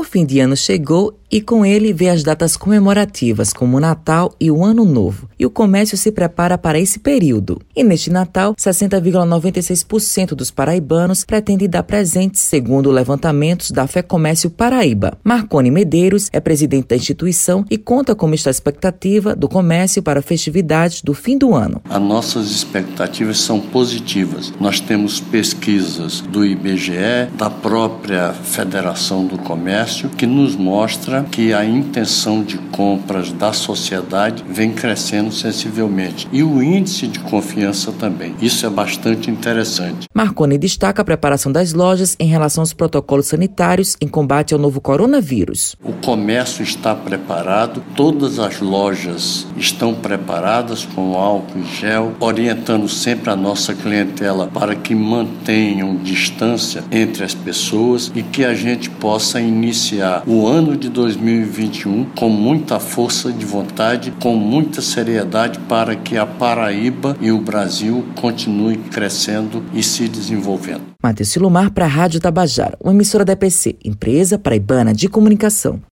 O fim de ano chegou e com ele vê as datas comemorativas como o Natal e o Ano Novo. E o comércio se prepara para esse período. E neste Natal, 60,96% dos paraibanos pretendem dar presentes, segundo levantamentos da Fé Comércio Paraíba. Marcone Medeiros é presidente da instituição e conta como está a expectativa do comércio para festividades do fim do ano. As nossas expectativas são positivas. Nós temos pesquisas do IBGE, da própria Federação do Comércio, que nos mostra que a intenção de compras da sociedade vem crescendo sensivelmente e o índice de confiança também. Isso é bastante interessante. Marconi destaca a preparação das lojas em relação aos protocolos sanitários em combate ao novo coronavírus. O comércio está preparado, todas as lojas estão preparadas com álcool e gel, orientando sempre a nossa clientela para que mantenham distância entre as pessoas e que a gente possa iniciar o ano de 2020 2021 com muita força de vontade, com muita seriedade para que a Paraíba e o Brasil continuem crescendo e se desenvolvendo. Matheus Silomar para a Rádio Tabajara, uma emissora da EPC, empresa paraibana de comunicação.